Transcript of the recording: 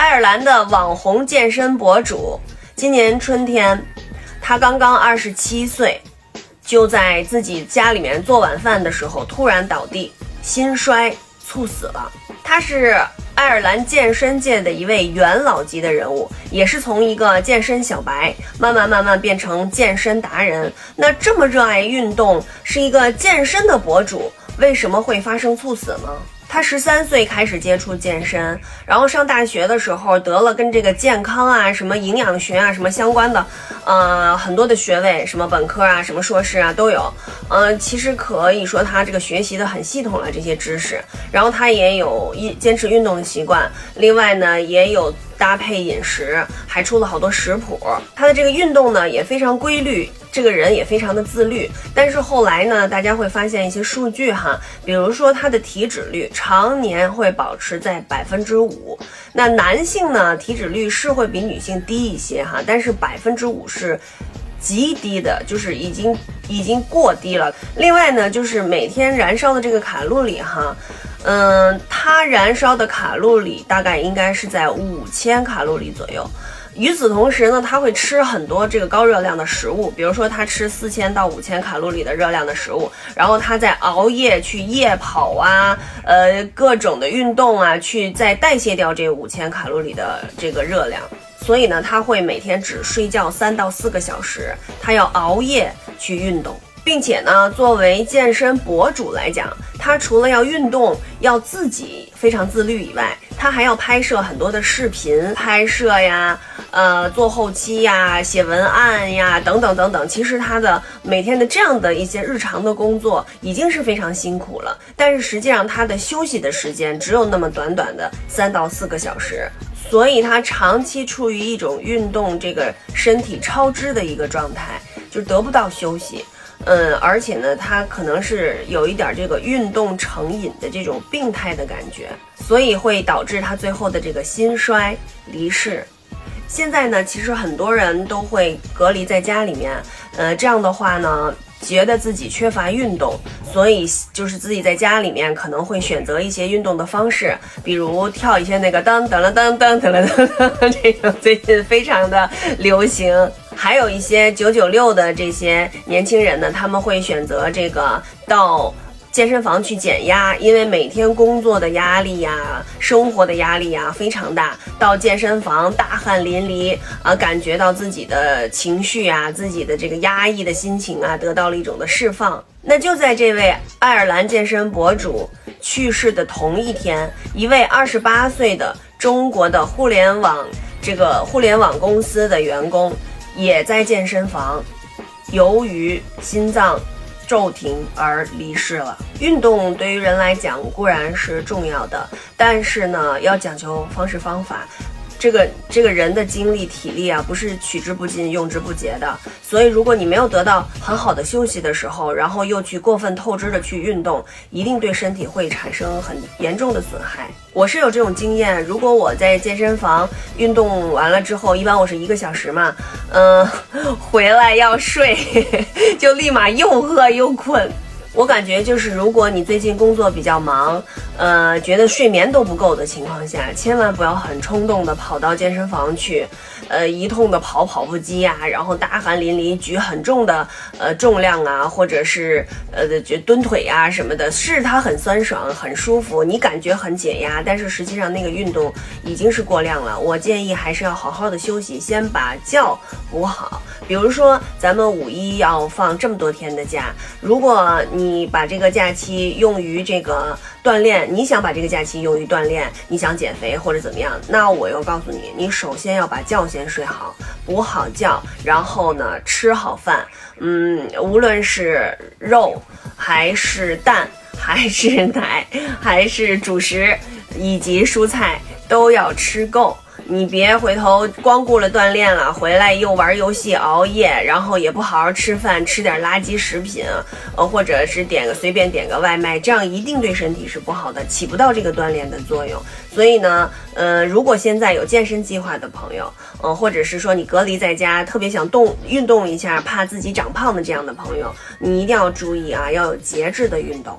爱尔兰的网红健身博主，今年春天，他刚刚二十七岁，就在自己家里面做晚饭的时候突然倒地，心衰猝死了。他是爱尔兰健身界的一位元老级的人物，也是从一个健身小白慢慢慢慢变成健身达人。那这么热爱运动，是一个健身的博主，为什么会发生猝死呢？他十三岁开始接触健身，然后上大学的时候得了跟这个健康啊、什么营养学啊、什么相关的，呃，很多的学位，什么本科啊、什么硕士啊都有。嗯，其实可以说他这个学习的很系统了这些知识，然后他也有一坚持运动的习惯，另外呢也有。搭配饮食，还出了好多食谱。他的这个运动呢也非常规律，这个人也非常的自律。但是后来呢，大家会发现一些数据哈，比如说他的体脂率常年会保持在百分之五。那男性呢，体脂率是会比女性低一些哈，但是百分之五是极低的，就是已经已经过低了。另外呢，就是每天燃烧的这个卡路里哈。嗯，它燃烧的卡路里大概应该是在五千卡路里左右。与此同时呢，他会吃很多这个高热量的食物，比如说他吃四千到五千卡路里的热量的食物，然后他在熬夜去夜跑啊，呃，各种的运动啊，去再代谢掉这五千卡路里的这个热量。所以呢，他会每天只睡觉三到四个小时，他要熬夜去运动。并且呢，作为健身博主来讲，他除了要运动，要自己非常自律以外，他还要拍摄很多的视频拍摄呀，呃，做后期呀，写文案呀，等等等等。其实他的每天的这样的一些日常的工作已经是非常辛苦了，但是实际上他的休息的时间只有那么短短的三到四个小时，所以他长期处于一种运动这个身体超支的一个状态，就得不到休息。嗯，而且呢，他可能是有一点这个运动成瘾的这种病态的感觉，所以会导致他最后的这个心衰离世。现在呢，其实很多人都会隔离在家里面，呃，这样的话呢。觉得自己缺乏运动，所以就是自己在家里面可能会选择一些运动的方式，比如跳一些那个噔噔了噔噔噔了噔噔，这种最近非常的流行。还有一些九九六的这些年轻人呢，他们会选择这个到。健身房去减压，因为每天工作的压力呀、生活的压力呀非常大，到健身房大汗淋漓啊，感觉到自己的情绪啊、自己的这个压抑的心情啊，得到了一种的释放。那就在这位爱尔兰健身博主去世的同一天，一位二十八岁的中国的互联网这个互联网公司的员工也在健身房，由于心脏。骤停而离世了。运动对于人来讲固然是重要的，但是呢，要讲究方式方法。这个这个人的精力体力啊，不是取之不尽用之不竭的。所以，如果你没有得到很好的休息的时候，然后又去过分透支的去运动，一定对身体会产生很严重的损害。我是有这种经验，如果我在健身房运动完了之后，一般我是一个小时嘛，嗯，回来要睡，就立马又饿又困。我感觉就是，如果你最近工作比较忙，呃，觉得睡眠都不够的情况下，千万不要很冲动的跑到健身房去，呃，一通的跑跑步机啊，然后大汗淋漓举很重的呃重量啊，或者是呃就蹲腿啊什么的，是它很酸爽很舒服，你感觉很解压，但是实际上那个运动已经是过量了。我建议还是要好好的休息，先把觉补好。比如说咱们五一要放这么多天的假，如果你把这个假期用于这个锻炼，你想把这个假期用于锻炼，你想减肥或者怎么样？那我要告诉你，你首先要把觉先先睡好，补好觉，然后呢吃好饭，嗯，无论是肉还是蛋，还是奶，还是主食以及蔬菜，都要吃够。你别回头光顾了锻炼了，回来又玩游戏、熬夜，然后也不好好吃饭，吃点垃圾食品，呃，或者是点个随便点个外卖，这样一定对身体是不好的，起不到这个锻炼的作用。所以呢，呃，如果现在有健身计划的朋友，呃，或者是说你隔离在家，特别想动运动一下，怕自己长胖的这样的朋友，你一定要注意啊，要有节制的运动。